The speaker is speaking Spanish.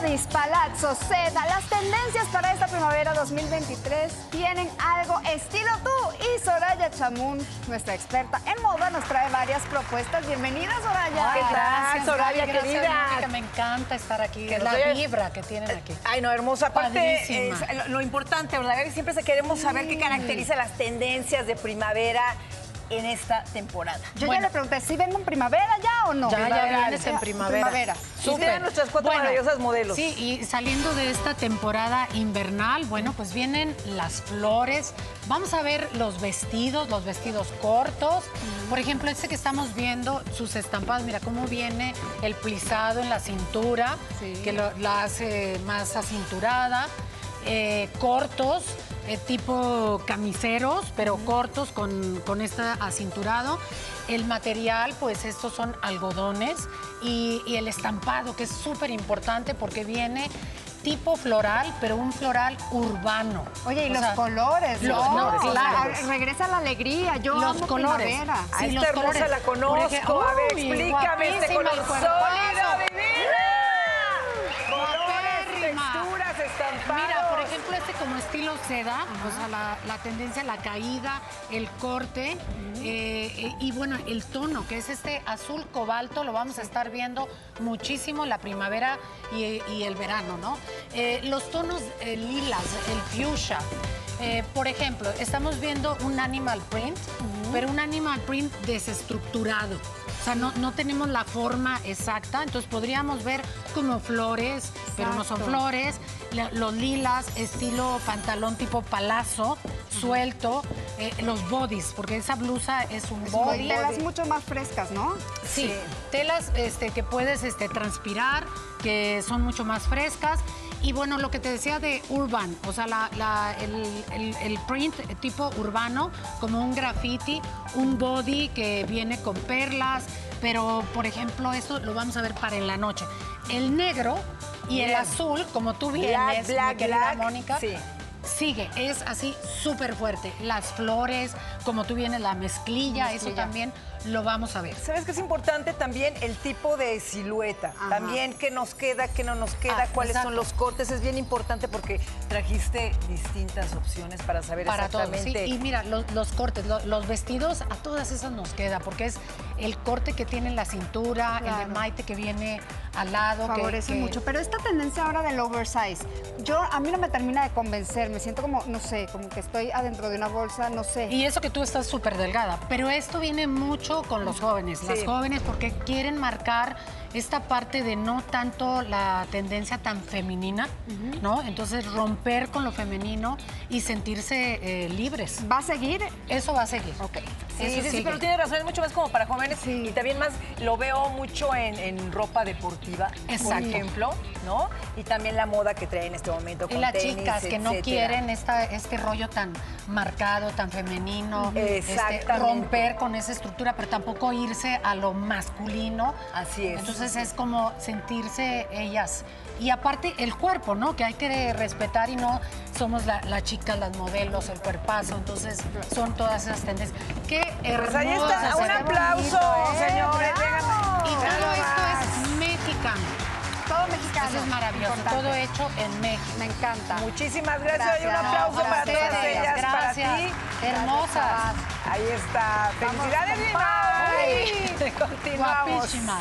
Bodys, Palazzo, Seda, las tendencias para esta primavera 2023 tienen algo estilo tú. Y Soraya Chamun, nuestra experta en moda, nos trae varias propuestas. Bienvenida, Soraya. ¿Qué tal, Soraya, Gracias, querida? Me encanta estar aquí. Que la vibra que tienen aquí. Ay, no, hermosa. Aparte, es lo, lo importante, ¿verdad? Que siempre queremos saber qué caracteriza las tendencias de primavera en esta temporada. Yo Bueno. ya le pregunté, ¿si vengo en primavera ya o no? Ya, ya vienes en primavera. primavera. Tienen nuestras cuatro maravillosas modelos. Sí, y saliendo de esta temporada invernal, bueno, pues vienen las flores. Vamos a ver los vestidos, los vestidos cortos. Por ejemplo, este que estamos viendo, sus estampados, mira cómo viene el plisado en la cintura, Sí. que lo- la hace más acinturada. Eh, cortos, eh, tipo camiseros, pero cortos con, con este acinturado. El material, pues estos son algodones y, y el estampado, que es súper importante porque viene tipo floral, pero un floral urbano. Oye, y O los sea, colores, los ¿no? colores, claro. regresa la alegría. Yo los amo colores. primavera. A Sí, esta los hermosa colores. la conozco. ejemplo, a ver, explícame este color el sólido, como estilo seda, o sea, la, la tendencia, la caída, el corte eh, eh, y bueno, el tono, que es este azul cobalto, lo vamos a estar viendo muchísimo la primavera y, y el verano, ¿no? Eh, los tonos eh, lilas, el fuchsia. eh, por ejemplo, estamos viendo un animal print, pero un animal print desestructurado. O sea, no, no tenemos la forma exacta, entonces podríamos ver como flores, pero no son flores, los lilas, estilo pantalón tipo palazo, suelto, eh, los bodies, porque esa blusa es un body. telas mucho más frescas, ¿no? Sí, Sí. telas este, que puedes este, transpirar, que son mucho más frescas. Y bueno, lo que te decía de urban, o sea, la- la- el, el- el print tipo urbano, como un graffiti, un body que viene con perlas, pero por ejemplo, esto lo vamos a ver para en la noche. El negro y el azul, como tú Black, vienes, black, mi querida black, Mónica, sí. sigue, es así súper fuerte. Las flores, como tú vienes, la mezclilla, eso también lo vamos a ver. ¿Sabes qué es importante también? El tipo de silueta. Ajá. También qué nos queda, qué no nos queda, Ah, cuáles exacto. son los cortes. Es bien importante porque trajiste distintas opciones para saber para todos. exactamente. sí. Y mira, los, los cortes, lo- los, vestidos, a todas esas nos queda, porque es el corte que tiene en la cintura, el de Maite que viene al lado. que- Favorece que- mucho. Pero esta tendencia ahora del oversize, yo a mí no me termina de convencer. Me siento como, no sé, como que estoy adentro de una bolsa, no sé. Y eso que tú estás súper delgada, pero esto viene mucho con los jóvenes, las Sí. jóvenes porque quieren marcar esta parte de no tanto la tendencia tan femenina, ¿no? Entonces romper con lo femenino y sentirse eh, libres. ¿Va a seguir? Eso va a seguir. Ok. Sí, sí, sí, sigue. pero tiene razón, es mucho más como para jóvenes Sí. y también más lo veo mucho en, en ropa deportiva, por Exacto. ejemplo, ¿no? Y también la moda que trae en este momento Y las tenis, chicas que no quieren esta, este rollo tan marcado, tan femenino, este, romper con esa estructura, pero tampoco irse a lo masculino. Así es. Entonces es como sentirse ellas. Y aparte el cuerpo, ¿no? Que hay que respetar y no somos la, la chica, las modelos, el cuerpazo. Entonces son todas esas tendencias. Qué Pues ahí hermosas está, un aplauso, bonito, ¿eh? señores. Y todo esto mexicano. Eso es maravilloso. Importante. Todo hecho en México. Me encanta. Muchísimas gracias, y un Gracias. aplauso No, para ustedes, todas ellas, gracias. para ti. Hermosas. Ahí está. Felicidades, con Lina. Ay, Continuamos. Guapísima.